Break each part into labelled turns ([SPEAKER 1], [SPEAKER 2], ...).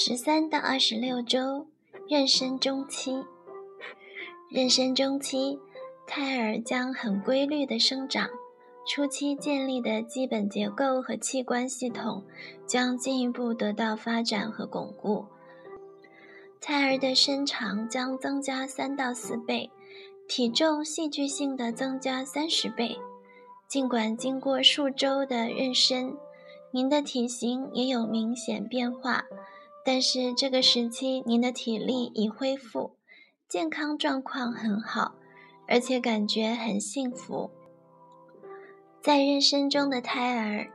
[SPEAKER 1] 十三到二十六周，妊娠中期。妊娠中期，胎儿将很规律的生长，初期建立的基本结构和器官系统将进一步得到发展和巩固。胎儿的身长将增加三到四倍，体重戏剧性的增加三十倍。尽管经过数周的妊娠，您的体型也有明显变化。但是这个时期，您的体力已恢复，健康状况很好，而且感觉很幸福。在妊娠中的胎儿，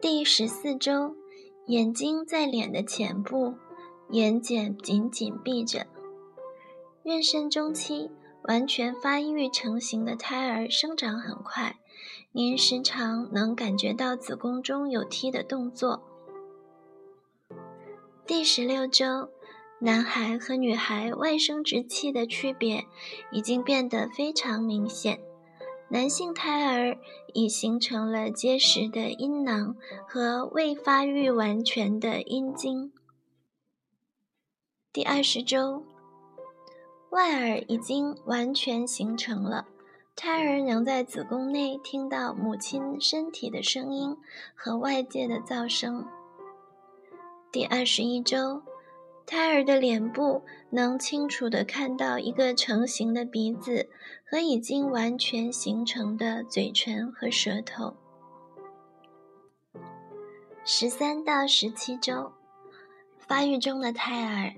[SPEAKER 1] 第十四周，眼睛在脸的前部，眼睑紧紧闭着。妊娠中期，完全发育成型的胎儿生长很快，您时常能感觉到子宫中有踢的动作。第十六周，男孩和女孩外生殖器的区别已经变得非常明显。男性胎儿已形成了结实的阴囊和未发育完全的阴茎。第二十周，外耳已经完全形成了，胎儿能在子宫内听到母亲身体的声音和外界的噪声。第二十一周，胎儿的脸部能清楚地看到一个成型的鼻子和已经完全形成的嘴唇和舌头。十三到十七周，发育中的胎儿，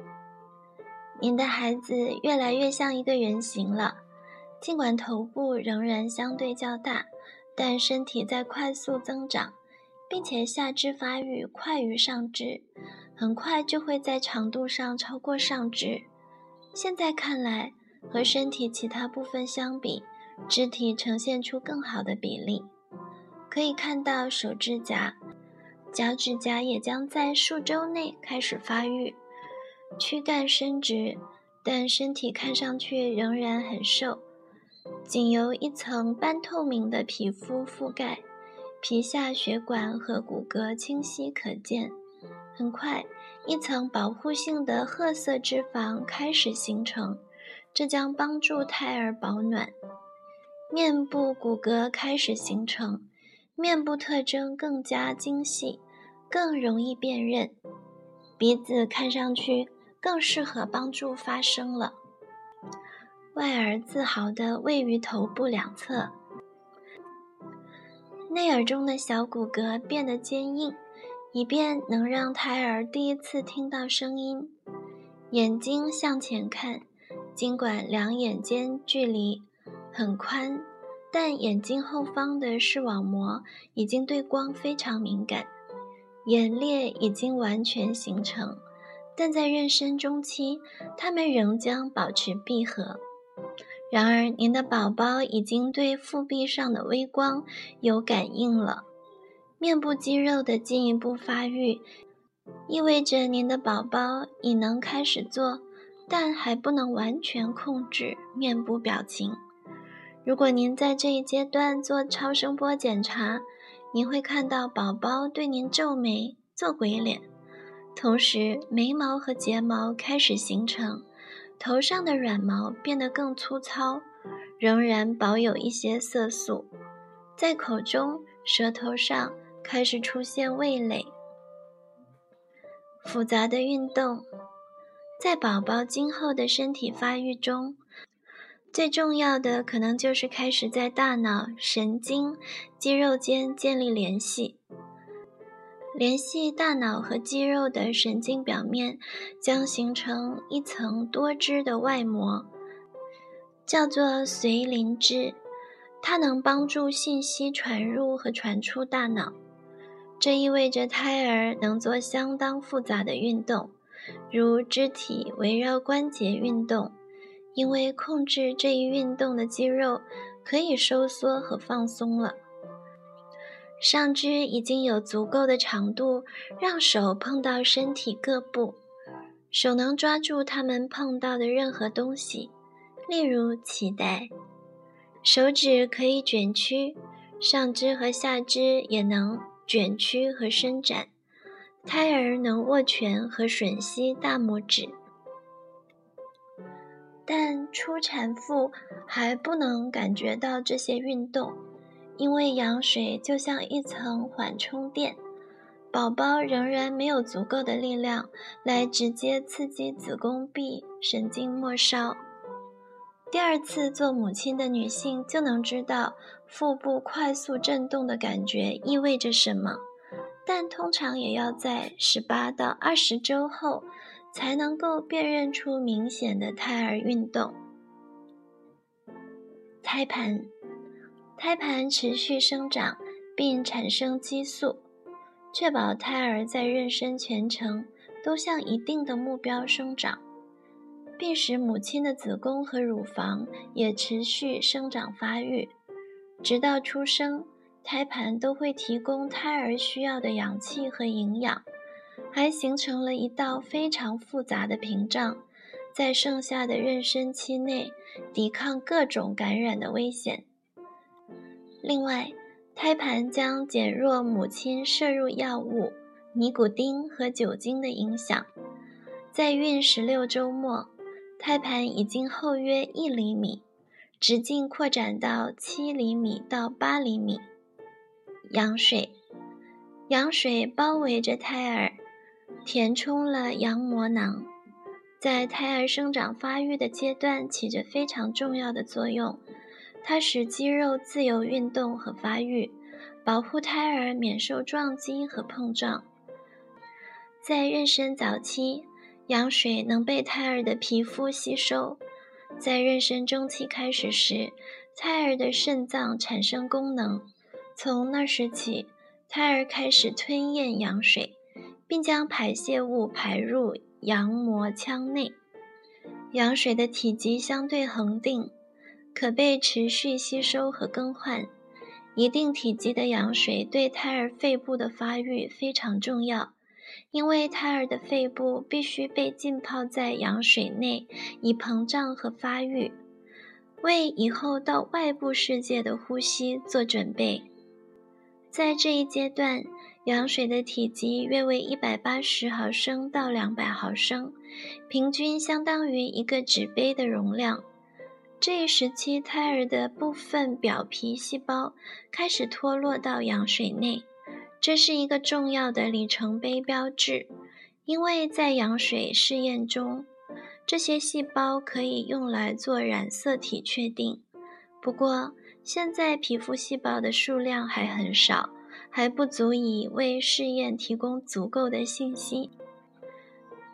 [SPEAKER 1] 您的孩子越来越像一个人形了，尽管头部仍然相对较大，但身体在快速增长。并且下肢发育快于上肢，很快就会在长度上超过上肢。现在看来，和身体其他部分相比，肢体呈现出更好的比例。可以看到手指甲、脚趾甲也将在数周内开始发育。躯干伸直，但身体看上去仍然很瘦，仅由一层半透明的皮肤覆盖。皮下血管和骨骼清晰可见。很快，一层保护性的褐色脂肪开始形成，这将帮助胎儿保暖。面部骨骼开始形成，面部特征更加精细，更容易辨认。鼻子看上去更适合帮助发声了。外耳自豪地位于头部两侧。内耳中的小骨骼变得坚硬，以便能让胎儿第一次听到声音。眼睛向前看，尽管两眼间距离很宽，但眼睛后方的视网膜已经对光非常敏感。眼裂已经完全形成，但在妊娠中期，它们仍将保持闭合。然而，您的宝宝已经对腹壁上的微光有感应了。面部肌肉的进一步发育，意味着您的宝宝已能开始做，但还不能完全控制面部表情。如果您在这一阶段做超声波检查，您会看到宝宝对您皱眉、做鬼脸，同时眉毛和睫毛开始形成。头上的软毛变得更粗糙，仍然保有一些色素。在口中、舌头上开始出现味蕾。复杂的运动，在宝宝今后的身体发育中，最重要的可能就是开始在大脑、神经、肌肉间建立联系。联系大脑和肌肉的神经表面将形成一层多汁的外膜，叫做髓磷脂。它能帮助信息传入和传出大脑。这意味着胎儿能做相当复杂的运动，如肢体围绕关节运动，因为控制这一运动的肌肉可以收缩和放松了。上肢已经有足够的长度，让手碰到身体各部，手能抓住它们碰到的任何东西，例如脐带。手指可以卷曲，上肢和下肢也能卷曲和伸展。胎儿能握拳和吮吸大拇指，但初产妇还不能感觉到这些运动，因为羊水就像一层缓冲垫，宝宝仍然没有足够的力量来直接刺激子宫壁神经末梢。第二次做母亲的女性就能知道腹部快速震动的感觉意味着什么。但通常也要在十八到二十周后，才能够辨认出明显的胎儿运动。胎盘，胎盘持续生长并产生激素，确保胎儿在妊娠全程都向一定的目标生长，并使母亲的子宫和乳房也持续生长发育，直到出生。胎盘都会提供胎儿需要的氧气和营养，还形成了一道非常复杂的屏障，在剩下的妊娠期内抵抗各种感染的危险。另外，胎盘将减弱母亲摄入药物尼古丁和酒精的影响。在孕十六周末，胎盘已经厚约一厘米，直径扩展到七厘米到八厘米。羊水，羊水包围着胎儿，填充了羊膜囊，在胎儿生长发育的阶段起着非常重要的作用。它使肌肉自由运动和发育，保护胎儿免受撞击和碰撞。在妊娠早期，羊水能被胎儿的皮肤吸收。在妊娠中期开始时，胎儿的肾脏产生功能。从那时起，胎儿开始吞咽羊水，并将排泄物排入羊膜腔内。羊水的体积相对恒定，可被持续吸收和更换。一定体积的羊水对胎儿肺部的发育非常重要，因为胎儿的肺部必须被浸泡在羊水内，以膨胀和发育，为以后到外部世界的呼吸做准备。在这一阶段，羊水的体积约为一百八十毫升到两百毫升，平均相当于一个纸杯的容量。这一时期，胎儿的部分表皮细胞开始脱落到羊水内，这是一个重要的里程碑标志，因为在羊水试验中，这些细胞可以用来做染色体确定。不过，现在皮肤细胞的数量还很少，还不足以为试验提供足够的信息，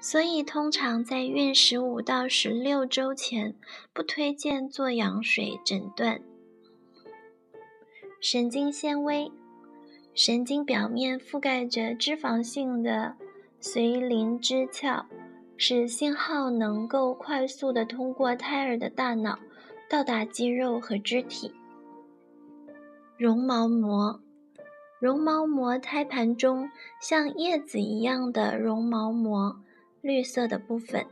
[SPEAKER 1] 所以通常在孕十五到十六周前不推荐做羊水诊断。神经纤维，神经表面覆盖着脂肪性的髓磷脂鞘，使信号能够快速地通过胎儿的大脑到达肌肉和肢体。绒毛膜，绒毛膜胎盘中像叶子一样的绒毛膜，绿色的部分，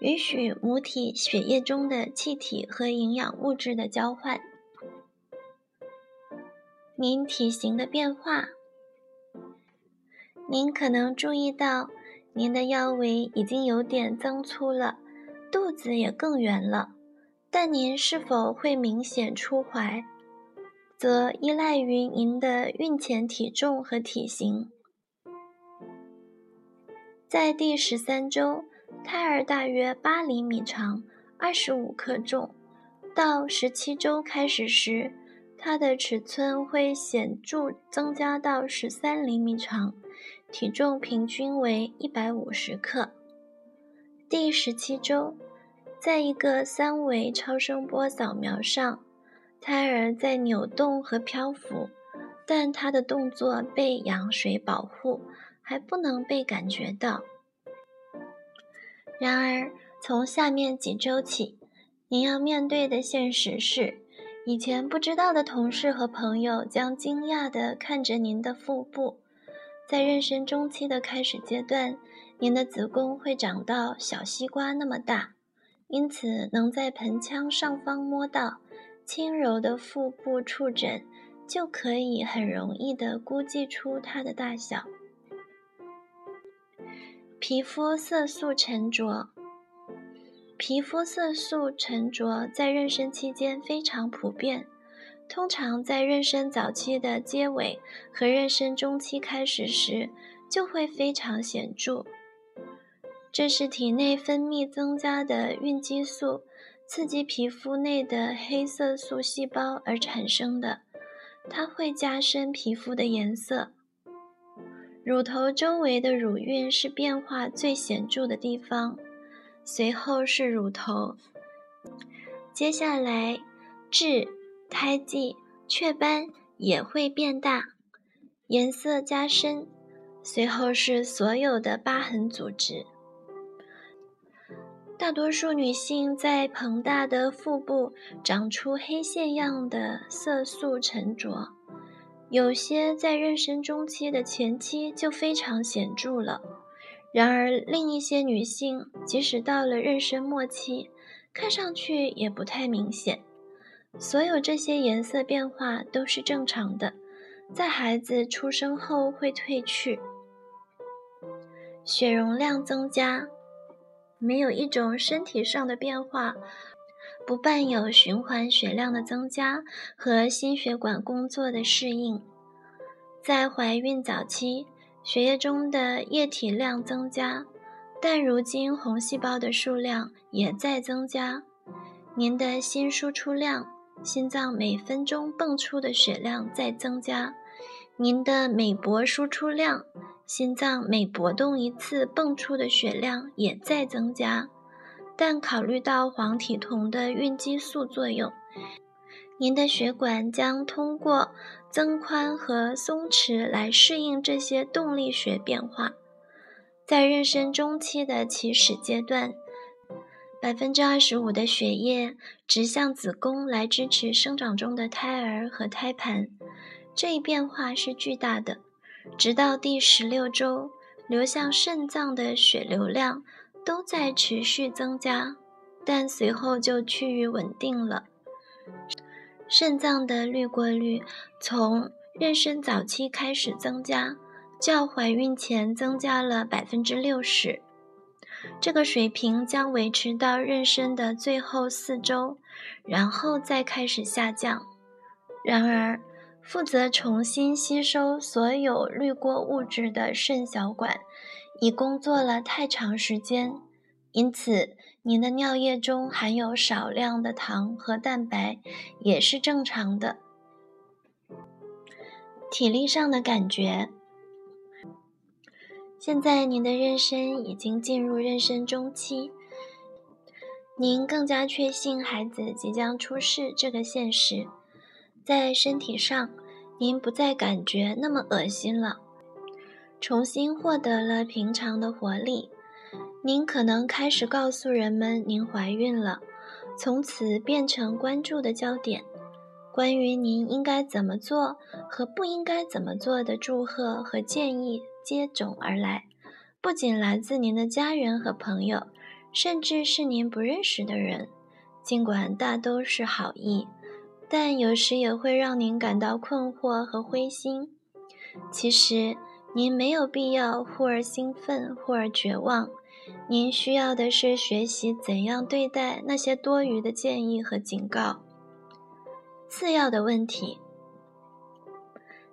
[SPEAKER 1] 允许母体血液中的气体和营养物质的交换。您体型的变化，您可能注意到您的腰围已经有点增粗了，肚子也更圆了，但您是否会明显出怀？则依赖于您的孕前体重和体型。在第十三周，胎儿大约八厘米长，二十五克重；到十七周开始时，它的尺寸会显著增加到十三厘米长，体重平均为一百五十克。第十七周，在一个三维超声波扫描上。胎儿在扭动和漂浮，但他的动作被羊水保护，还不能被感觉到。然而，从下面几周起，您要面对的现实是，以前不知道的同事和朋友将惊讶地看着您的腹部。在妊娠中期的开始阶段，您的子宫会长到小西瓜那么大，因此能在盆腔上方摸到。轻柔的腹部触诊就可以很容易地估计出它的大小。皮肤色素沉着。皮肤色素沉着在妊娠期间非常普遍，通常在妊娠早期的结尾和妊娠中期开始时就会非常显著。这是体内分泌增加的孕激素刺激皮肤内的黑色素细胞而产生的，它会加深皮肤的颜色。乳头周围的乳晕是变化最显著的地方。随后是乳头，接下来痣、胎记、雀斑也会变大，颜色加深。随后是所有的疤痕组织。大多数女性在膨大的腹部长出黑线样的色素沉着，有些在妊娠中期的前期就非常显著了。然而，另一些女性即使到了妊娠末期，看上去也不太明显。所有这些颜色变化都是正常的，在孩子出生后会褪去。血容量增加，没有一种身体上的变化不伴有循环血量的增加和心血管工作的适应。在怀孕早期。血液中的液体量增加，但如今红细胞的数量也在增加。您的心输出量，心脏每分钟泵出的血量在增加；您的每搏输出量，心脏每搏动一次泵出的血量也在增加。但考虑到黄体酮的孕激素作用，您的血管将通过增宽和松弛来适应这些动力学变化。在妊娠中期的起始阶段，百分之二十五的血液直向子宫来支持生长中的胎儿和胎盘。这一变化是巨大的。直到第十六周，流向肾脏的血流量都在持续增加，但随后就趋于稳定了。肾脏的滤过率从妊娠早期开始增加，较怀孕前增加了百分之六十。这个水平将维持到妊娠的最后四周，然后再开始下降。然而，负责重新吸收所有滤过物质的肾小管已工作了太长时间，因此。您的尿液中含有少量的糖和蛋白，也是正常的。体力上的感觉，现在您的妊娠已经进入妊娠中期，您更加确信孩子即将出世这个现实。在身体上，您不再感觉那么恶心了，重新获得了平常的活力。您可能开始告诉人们您怀孕了，从此变成关注的焦点。关于您应该怎么做和不应该怎么做的祝贺和建议接踵而来，不仅来自您的家人和朋友，甚至是您不认识的人。尽管大都是好意，但有时也会让您感到困惑和灰心。其实，您没有必要忽而兴奋，忽而绝望。您需要的是学习怎样对待那些多余的建议和警告。次要的问题，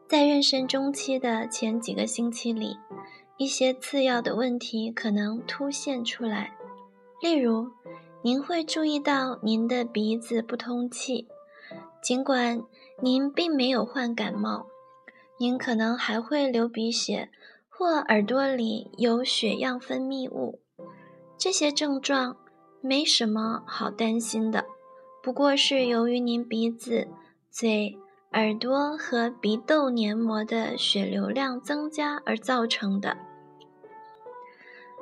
[SPEAKER 1] 在妊娠中期的前几个星期里，一些次要的问题可能凸现出来。例如，您会注意到您的鼻子不通气，尽管您并没有患感冒，您可能还会流鼻血，或耳朵里有血样分泌物。这些症状没什么好担心的，不过是由于您鼻子、嘴、耳朵和鼻窦黏膜的血流量增加而造成的。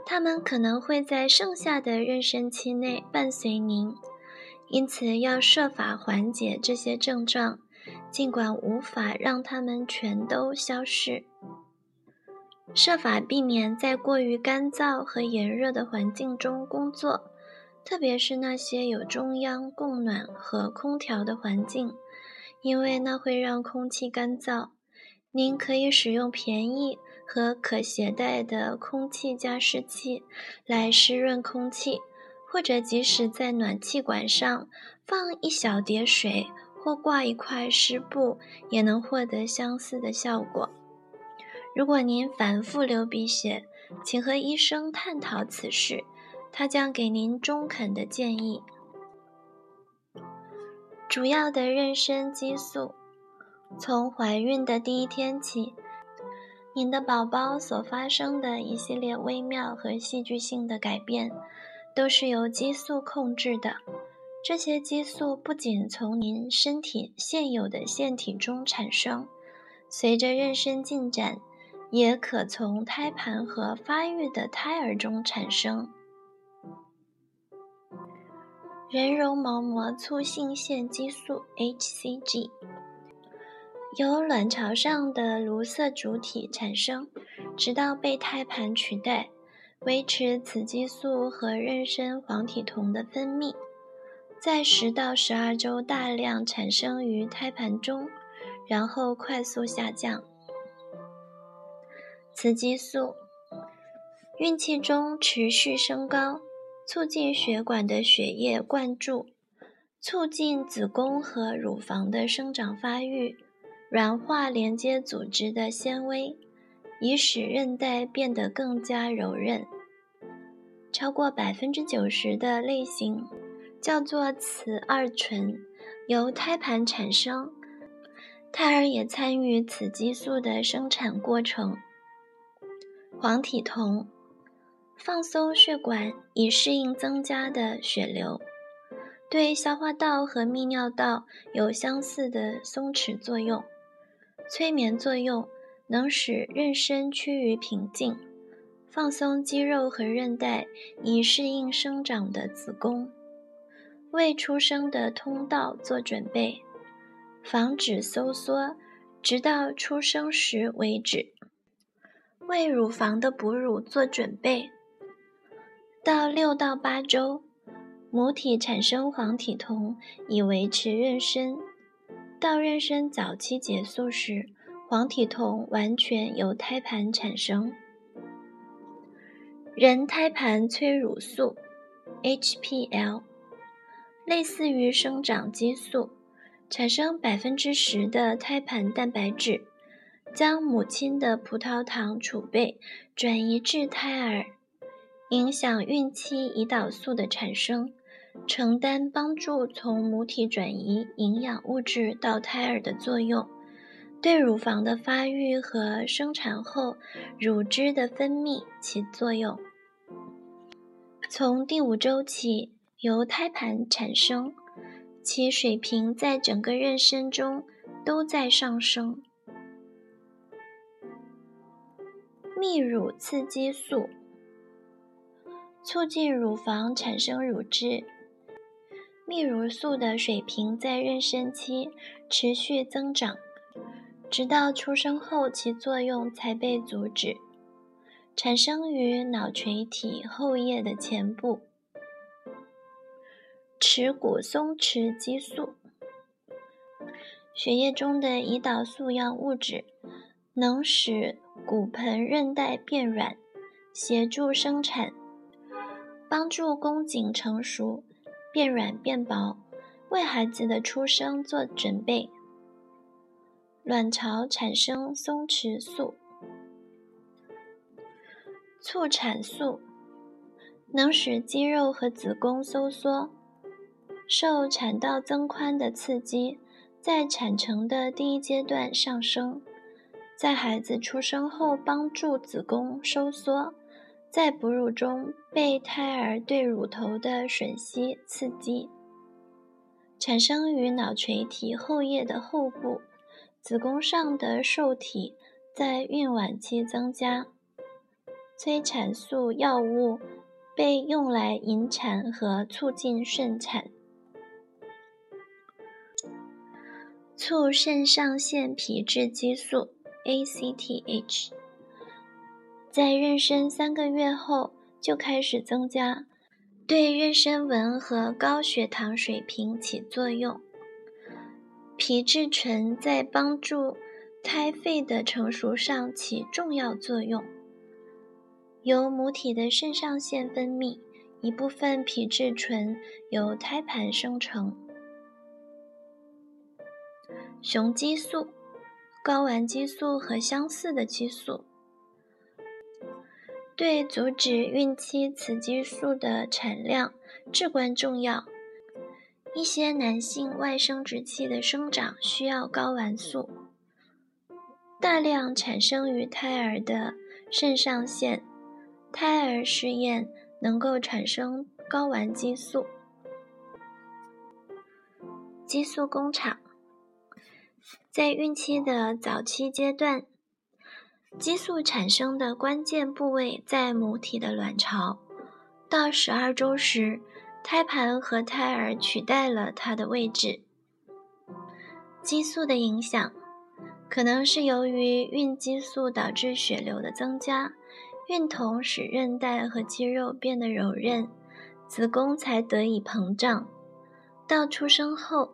[SPEAKER 1] 它们可能会在剩下的妊娠期内伴随您，因此要设法缓解这些症状，尽管无法让它们全都消失。设法避免在过于干燥和炎热的环境中工作，特别是那些有中央供暖和空调的环境，因为那会让空气干燥。您可以使用便宜和可携带的空气加湿器来湿润空气，或者即使在暖气管上放一小碟水或挂一块湿布，也能获得相似的效果。如果您反复流鼻血，请和医生探讨此事，他将给您中肯的建议。主要的妊娠激素，从怀孕的第一天起。您的宝宝所发生的一系列微妙和戏剧性的改变，都是由激素控制的。这些激素不仅从您身体现有的腺体中产生，随着妊娠进展，也可从胎盘和发育的胎儿中产生。人绒毛膜促性腺激素 （hCG）。由卵巢上的卢色主体产生，直到被胎盘取代，维持雌激素和妊娠黄体酮的分泌，在十到十二周大量产生于胎盘中，然后快速下降。雌激素孕期中持续升高，促进血管的血液灌注，促进子宫和乳房的生长发育。软化连接组织的纤维，以使韧带变得更加柔韧。超过百分之九十的类型叫做雌二醇，由胎盘产生，胎儿也参与雌激素的生产过程。黄体酮放松血管以适应增加的血流，对消化道和泌尿道有相似的松弛作用。催眠作用能使妊娠趋于平静，放松肌肉和韧带以适应生长的子宫，为出生的通道做准备，防止收缩，直到出生时为止，为乳房的哺乳做准备。到六到八周，母体产生黄体酮以维持妊娠。到妊娠早期结束时，黄体酮完全由胎盘产生。人胎盘催乳素 （HPL） 类似于生长激素，产生百分之十的胎盘蛋白质，将母亲的葡萄糖储备转移至胎儿，影响孕期胰岛素的产生。承担帮助从母体转移营养物质到胎儿的作用，对乳房的发育和生产后乳汁的分泌起作用。从第五周起由胎盘产生，其水平在整个妊娠中都在上升。泌乳刺激素促进乳房产生乳汁。泌乳素的水平在妊娠期持续增长，直到出生后其作用才被阻止。产生于脑垂体后叶的前部。耻骨松弛激素，血液中的胰岛素样物质能使骨盆韧带变软，协助生产，帮助宫颈成熟。变软变薄，为孩子的出生做准备。卵巢产生松弛素、促产素，能使肌肉和子宫收缩。受产道增宽的刺激，在产程的第一阶段上升，在孩子出生后帮助子宫收缩。在哺乳中被胎儿对乳头的吮吸刺激，产生于脑垂体后叶的后部，子宫上的受体在孕晚期增加。催产素药物被用来引产和促进顺产。促肾上腺皮质激素 （ACTH）。在妊娠三个月后就开始增加，对妊娠纹和高血糖水平起作用。皮质醇在帮助胎肺的成熟上起重要作用。由母体的肾上腺分泌，一部分皮质醇由胎盘生成。雄激素、睾丸激素和相似的激素，对阻止孕期雌激素的产量至关重要。一些男性外生殖器的生长需要睾丸素，大量产生于胎儿的肾上腺。胎儿试验能够产生睾丸激素。激素工厂在孕期的早期阶段，激素产生的关键部位在母体的卵巢。到十二周时，胎盘和胎儿取代了它的位置。激素的影响可能是由于孕激素导致血流的增加。孕酮使韧带和肌肉变得柔韧，子宫才得以膨胀。到出生后，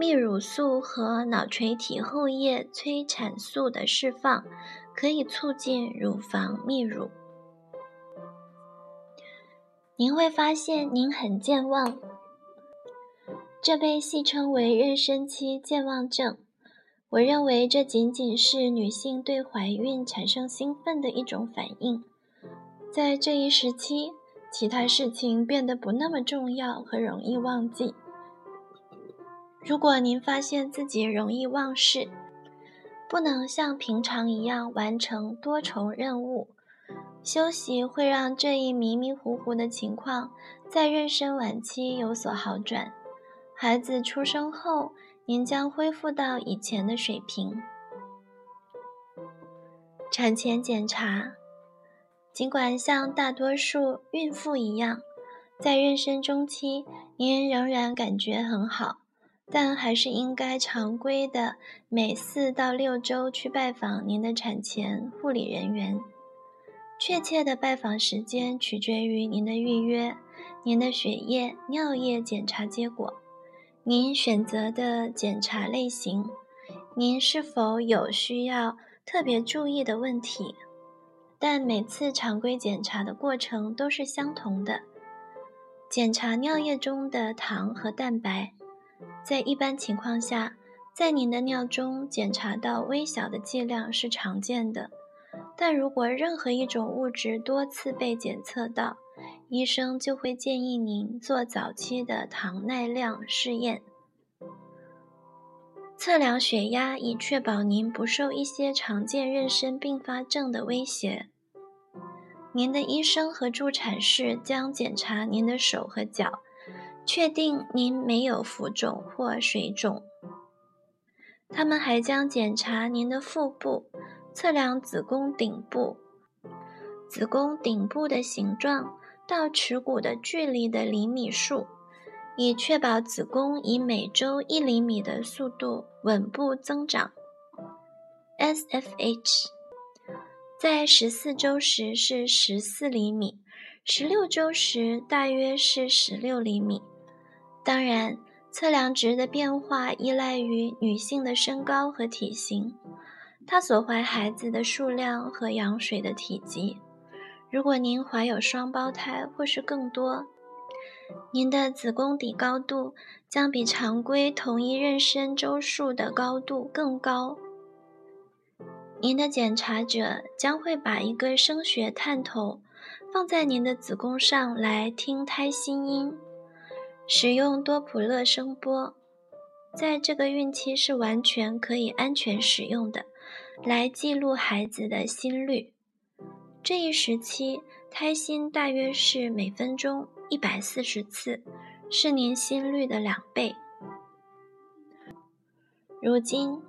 [SPEAKER 1] 泌乳素和脑垂体后叶催产素的释放可以促进乳房泌乳。您会发现您很健忘，这被戏称为妊娠期健忘症。我认为这仅仅是女性对怀孕产生兴奋的一种反应。在这一时期，其他事情变得不那么重要和容易忘记。如果您发现自己容易忘事，不能像平常一样完成多重任务，休息会让这一迷迷糊糊的情况在妊娠晚期有所好转。孩子出生后。您将恢复到以前的水平。产前检查，尽管像大多数孕妇一样，在妊娠中期您仍然感觉很好，但还是应该常规的每四到六周去拜访您的产前护理人员。确切的拜访时间取决于您的预约、您的血液、尿液检查结果。您选择的检查类型，您是否有需要特别注意的问题？但每次常规检查的过程都是相同的。检查尿液中的糖和蛋白，在一般情况下，在您的尿中检查到微小的剂量是常见的。但如果任何一种物质多次被检测到，医生就会建议您做早期的糖耐量试验，测量血压，以确保您不受一些常见妊娠并发症的威胁。您的医生和助产士将检查您的手和脚，确定您没有浮肿或水肿。他们还将检查您的腹部，测量子宫顶部，子宫顶部的形状。到耻骨的距离的厘米数，以确保子宫以每周一厘米的速度稳步增长。SFH 在十四周时是十四厘米，十六周时大约是十六厘米。当然，测量值的变化依赖于女性的身高和体型，她所怀孩子的数量和羊水的体积。如果您怀有双胞胎或是更多，您的子宫底高度将比常规同一妊娠周数的高度更高。您的检查者将会把一个声学探头放在您的子宫上来听胎心音，使用多普勒声波，在这个孕期是完全可以安全使用的，来记录孩子的心率。这一时期，胎心大约是每分钟一百四十次，是您心率的两倍。如今，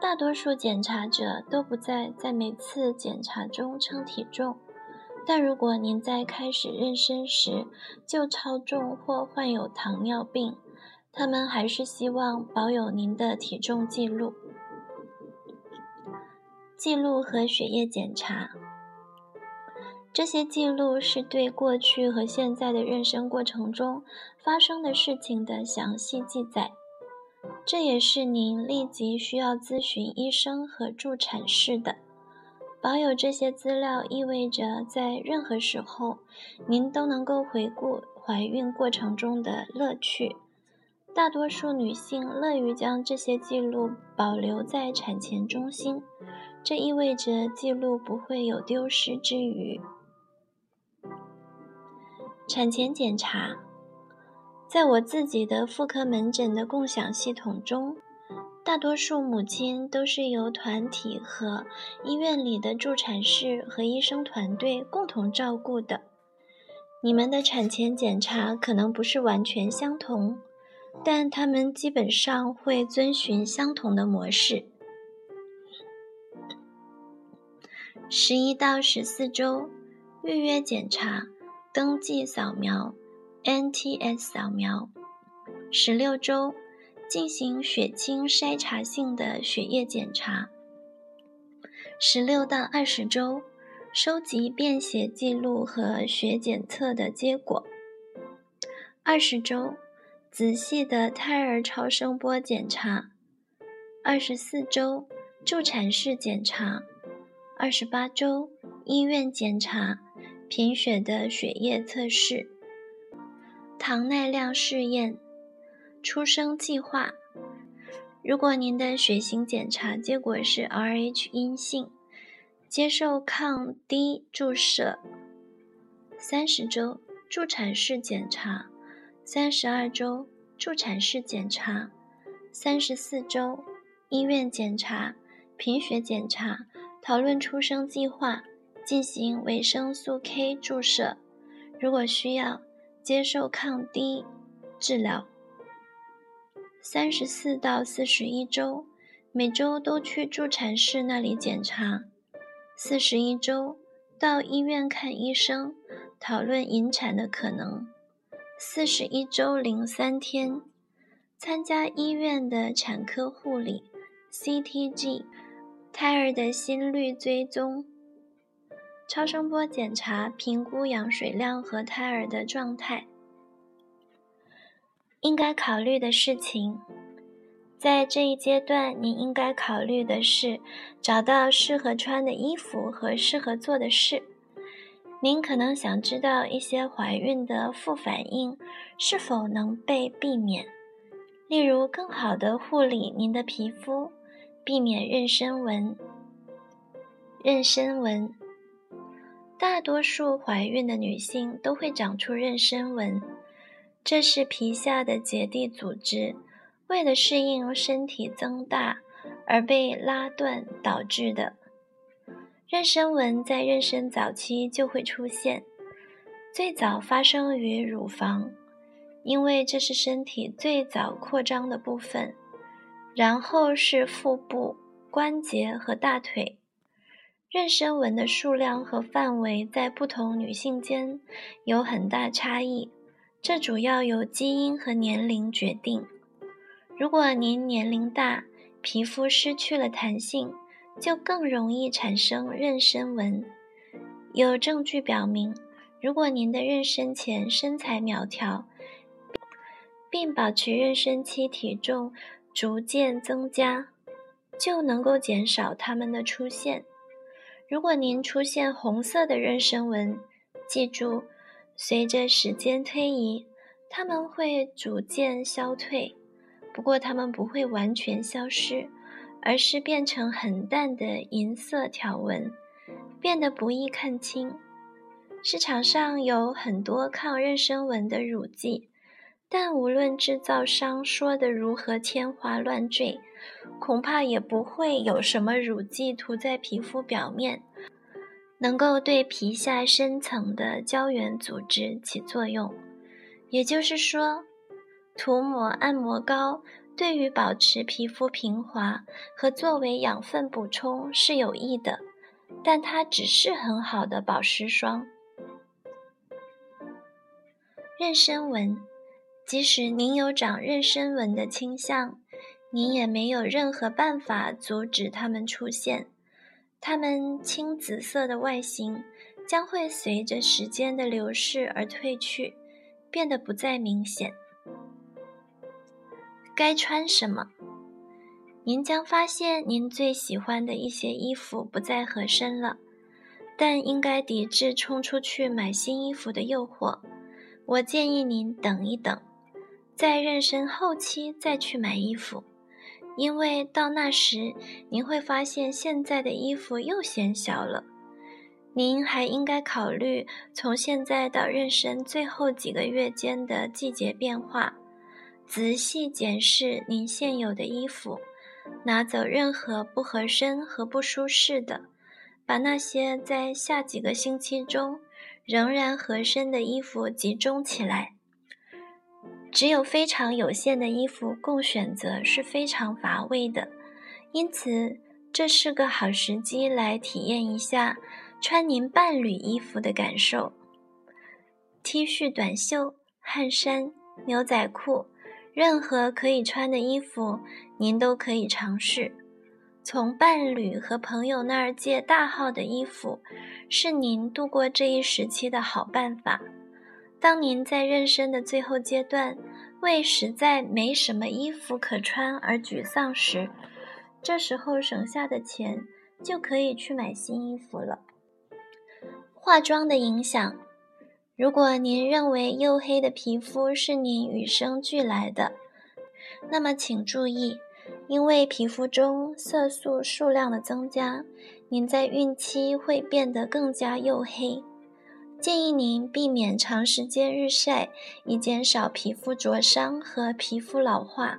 [SPEAKER 1] 大多数检查者都不再在每次检查中称体重，但如果您在开始妊娠时就超重或患有糖尿病，他们还是希望保有您的体重记录。记录和血液检查。这些记录是对过去和现在的妊娠过程中发生的事情的详细记载。这也是您立即需要咨询医生和助产士的。保有这些资料意味着在任何时候，您都能够回顾怀孕过程中的乐趣。大多数女性乐于将这些记录保留在产前中心，这意味着记录不会有丢失之虞。产前检查，在我自己的妇科门诊的共享系统中。大多数母亲都是由团体和医院里的助产士和医生团队共同照顾的。你们的产前检查可能不是完全相同，但他们基本上会遵循相同的模式。十一到十四周预约检查、登记扫描、NTS 扫描。十六周。进行血清筛查性的血液检查，十六到二十周收集便血记录和血检测的结果，二十周仔细的胎儿超声波检查，二十四周助产士检查，二十八周医院检查，贫血的血液测试，糖耐量试验。出生计划：如果您的血型检查结果是 Rh 阴性，接受抗 D 注射。三十周助产士检查，三十二周助产士检查，三十四周医院检查，贫血检查，讨论出生计划，进行维生素 K 注射。如果需要，接受抗 D 治疗。三十四到四十一周，每周都去助产室那里检查。四十一周，到医院看医生，讨论引产的可能。四十一周零三天，参加医院的产科护理，CTG，胎儿的心率追踪，超声波检查，评估羊水量和胎儿的状态。应该考虑的事情，在这一阶段，您应该考虑的是找到适合穿的衣服和适合做的事。您可能想知道一些怀孕的副反应是否能被避免，例如更好的护理您的皮肤，避免妊娠纹。妊娠纹，大多数怀孕的女性都会长出妊娠纹。这是皮下的结缔组织为了适应身体增大而被拉断导致的。妊娠纹在妊娠早期就会出现，最早发生于乳房，因为这是身体最早扩张的部分，然后是腹部、关节和大腿。妊娠纹的数量和范围在不同女性间有很大差异。这主要由基因和年龄决定。如果您年龄大，皮肤失去了弹性，就更容易产生妊娠纹。有证据表明，如果您的妊娠前身材苗条，并保持妊娠期体重逐渐增加，就能够减少它们的出现。如果您出现红色的妊娠纹，记住。随着时间推移，它们会逐渐消退，不过它们不会完全消失，而是变成很淡的银色条纹，变得不易看清。市场上有很多抗妊娠纹的乳剂，但无论制造商说的如何天花乱坠，恐怕也不会有什么乳剂涂在皮肤表面。能够对皮下深层的胶原组织起作用，也就是说，涂抹按摩膏对于保持皮肤平滑和作为养分补充是有益的，但它只是很好的保湿霜。妊娠纹，即使您有长妊娠纹的倾向，您也没有任何办法阻止它们出现。它们青紫色的外形将会随着时间的流逝而褪去，变得不再明显。该穿什么。您将发现您最喜欢的一些衣服不再合身了，但应该抵制冲出去买新衣服的诱惑。我建议您等一等，在妊娠后期再去买衣服，因为到那时您会发现现在的衣服又显小了。您还应该考虑从现在到妊娠最后几个月间的季节变化，仔细检视您现有的衣服，拿走任何不合身和不舒适的，把那些在下几个星期中仍然合身的衣服集中起来。只有非常有限的衣服供选择是非常乏味的，因此这是个好时机来体验一下。穿您伴侣衣服的感受：T 恤、短袖、汗衫、牛仔裤，任何可以穿的衣服，您都可以尝试。从伴侣和朋友那儿借大号的衣服，是您度过这一时期的好办法。当您在妊娠的最后阶段，为实在没什么衣服可穿而沮丧时，这时候省下的钱就可以去买新衣服了。化妆的影响。如果您认为黝黑的皮肤是您与生俱来的，那么请注意，因为皮肤中色素数量的增加，您在孕期会变得更加黝黑。建议您避免长时间日晒，以减少皮肤灼伤和皮肤老化。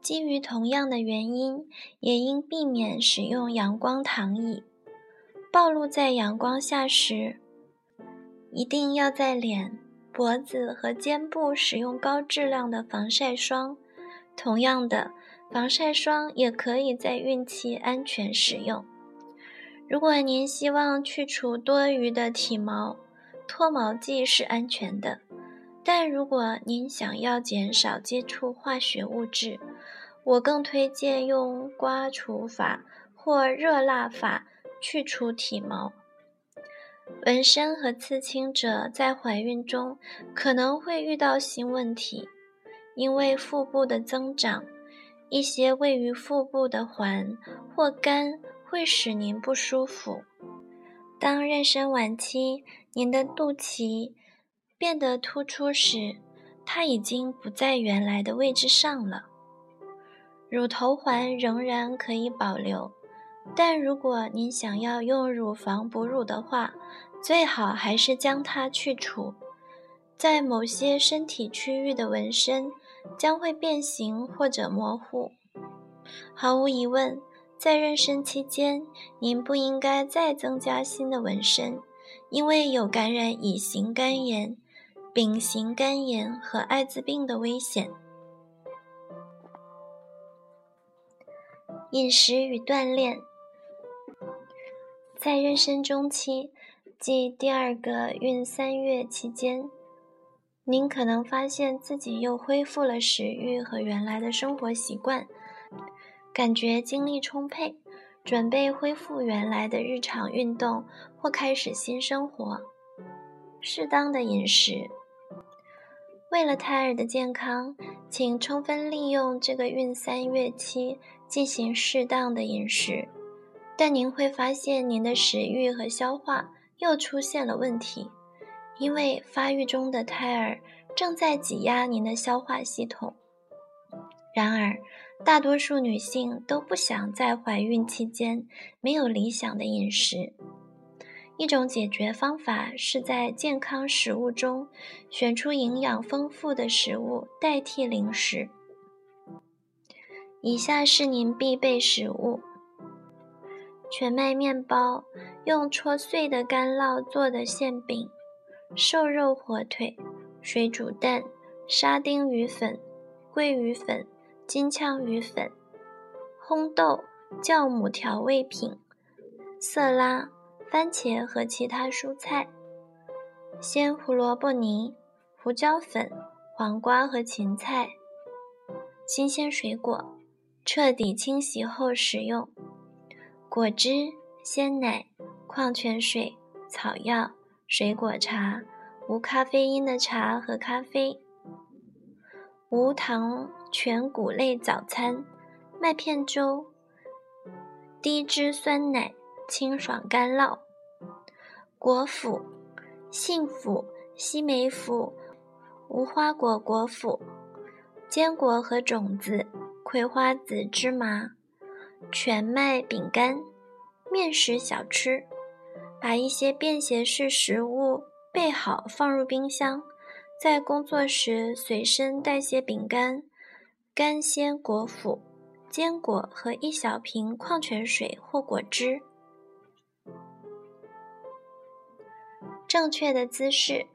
[SPEAKER 1] 基于同样的原因，也应避免使用阳光躺椅。暴露在阳光下时，一定要在脸、脖子和肩部使用高质量的防晒霜。同样的，防晒霜也可以在孕期安全使用。如果您希望去除多余的体毛，脱毛剂是安全的。但如果您想要减少接触化学物质，我更推荐用刮除法或热蜡法。去除体毛、纹身和刺青者在怀孕中可能会遇到新问题，因为腹部的增长，一些位于腹部的环或肝会使您不舒服。当妊娠晚期，您的肚脐变得突出时，它已经不在原来的位置上了。乳头环仍然可以保留。但如果您想要用乳房哺乳的话，最好还是将它去除。在某些身体区域的纹身将会变形或者模糊。毫无疑问，在妊娠期间，您不应该再增加新的纹身，因为有感染乙型肝炎、丙型肝炎和艾滋病的危险。饮食与锻炼。在妊娠中期，即第二个孕三月期间，您可能发现自己又恢复了食欲和原来的生活习惯，感觉精力充沛，准备恢复原来的日常运动或开始新生活。适当的饮食，为了胎儿的健康，请充分利用这个孕三月期进行适当的饮食。但您会发现，您的食欲和消化又出现了问题，因为发育中的胎儿正在挤压您的消化系统。然而，大多数女性都不想在怀孕期间没有理想的饮食。一种解决方法是在健康食物中选出营养丰富的食物代替零食。以下是您必备食物。全麦面包，用戳碎的干酪做的馅饼，瘦肉火腿，水煮蛋，沙丁鱼粉，桂鱼粉，金枪鱼粉，烘豆，酵母调味品，色拉，番茄和其他蔬菜，鲜胡萝卜泥，胡椒粉，黄瓜和芹菜，新鲜水果，彻底清洗后食用。果汁、鲜奶、矿泉水、草药、水果茶、无咖啡因的茶和咖啡、无糖全谷类早餐、麦片粥、低脂酸奶，清爽干酪。果脯、杏脯、西梅脯、无花果果脯、坚果和种子、葵花籽芝麻、全麦饼干、面食小吃。把一些便携式食物备好，放入冰箱。在工作时随身带些饼干、干鲜果脯、坚果和一小瓶矿泉水或果汁。正确的姿势。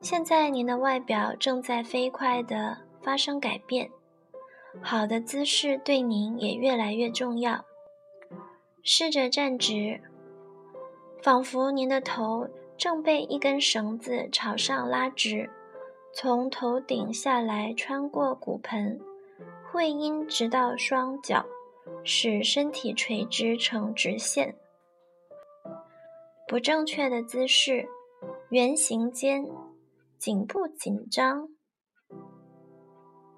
[SPEAKER 1] 现在您的外表正在飞快地发生改变，好的姿势对您也越来越重要。试着站直。仿佛您的头正被一根绳子朝上拉直，从头顶下来，穿过骨盆，会阴直到双脚，使身体垂直成直线。不正确的姿势：圆形肩、颈部紧张、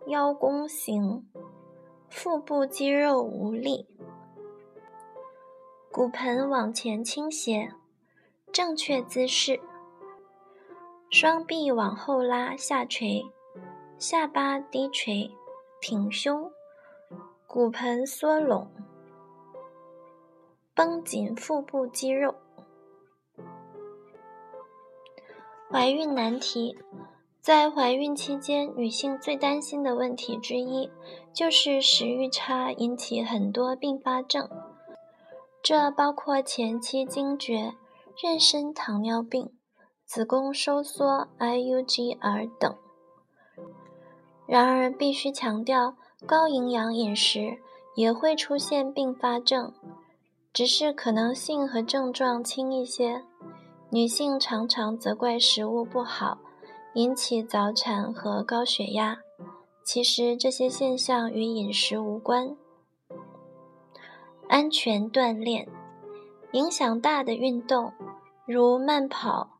[SPEAKER 1] 腰弓形、腹部肌肉无力。骨盆往前倾斜，正确姿势。双臂往后拉下垂，下巴低垂，挺胸，骨盆缩拢，绷紧腹部肌肉。怀孕难题，在怀孕期间，女性最担心的问题之一就是食欲差引起很多并发症。这包括前期惊厥、妊娠糖尿病、子宫收缩 （IUGR） 等。然而，必须强调，高营养饮食也会出现并发症，只是可能性和症状轻一些。女性常常责怪食物不好，引起早产和高血压。其实，这些现象与饮食无关。安全锻炼，影响大的运动，如慢跑、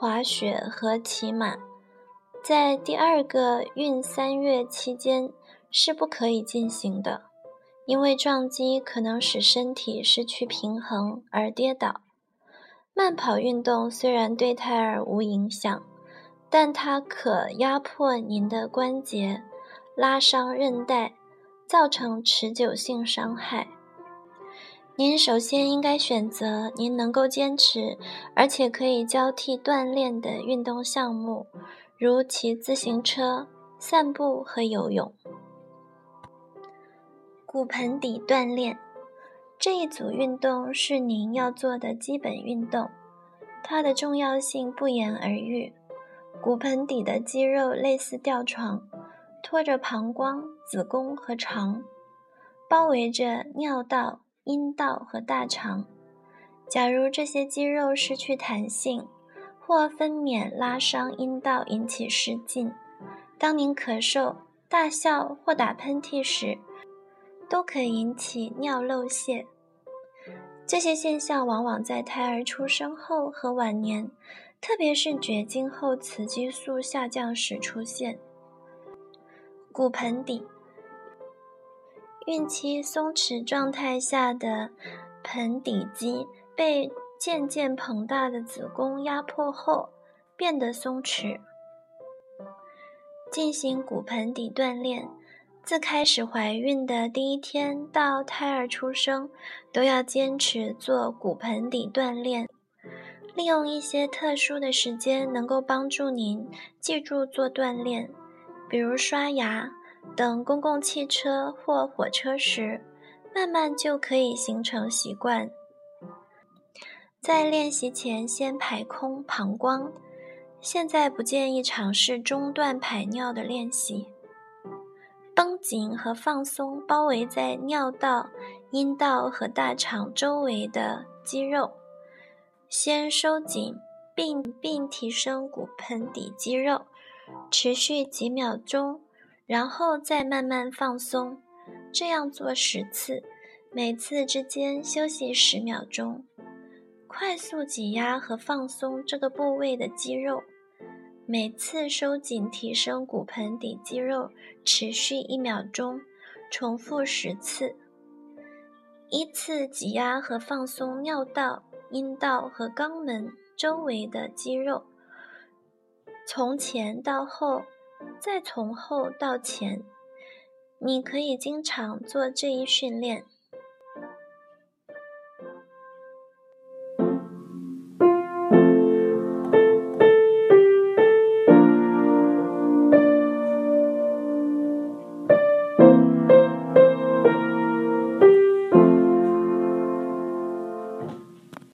[SPEAKER 1] 滑雪和骑马，在第二个孕三月期间是不可以进行的，因为撞击可能使身体失去平衡而跌倒。慢跑运动虽然对胎儿无影响，但它可压迫您的关节，拉伤韧带，造成持久性伤害。您首先应该选择您能够坚持，而且可以交替锻炼的运动项目，如骑自行车、散步和游泳。骨盆底锻炼这一组运动是您要做的基本运动，它的重要性不言而喻。骨盆底的肌肉类似吊床，托着膀胱、子宫和肠，包围着尿道。阴道和大肠，假如这些肌肉失去弹性，或分娩拉伤阴道引起失禁，当您咳嗽、大笑或打喷嚏时，都可引起尿漏泄。这些现象往往在胎儿出生后和晚年，特别是绝经后雌激素下降时出现。骨盆底。孕期松弛状态下的盆底肌被渐渐膨大的子宫压迫后变得松弛。进行骨盆底锻炼，自开始怀孕的第一天到胎儿出生，都要坚持做骨盆底锻炼。利用一些特殊的时间，能够帮助您记住做锻炼，比如刷牙。等公共汽车或火车时，慢慢就可以形成习惯。在练习前先排空膀胱。现在不建议尝试中断排尿的练习。绷紧和放松包围在尿道、阴道和大肠周围的肌肉。先收紧并并提升骨盆底肌肉，持续几秒钟。然后再慢慢放松，这样做十次，每次之间休息十秒钟，快速挤压和放松这个部位的肌肉。每次收紧提升骨盆底肌肉，持续一秒钟，重复十次。依次挤压和放松尿道、阴道和肛门周围的肌肉，从前到后，再从后到前。你可以经常做这一训练。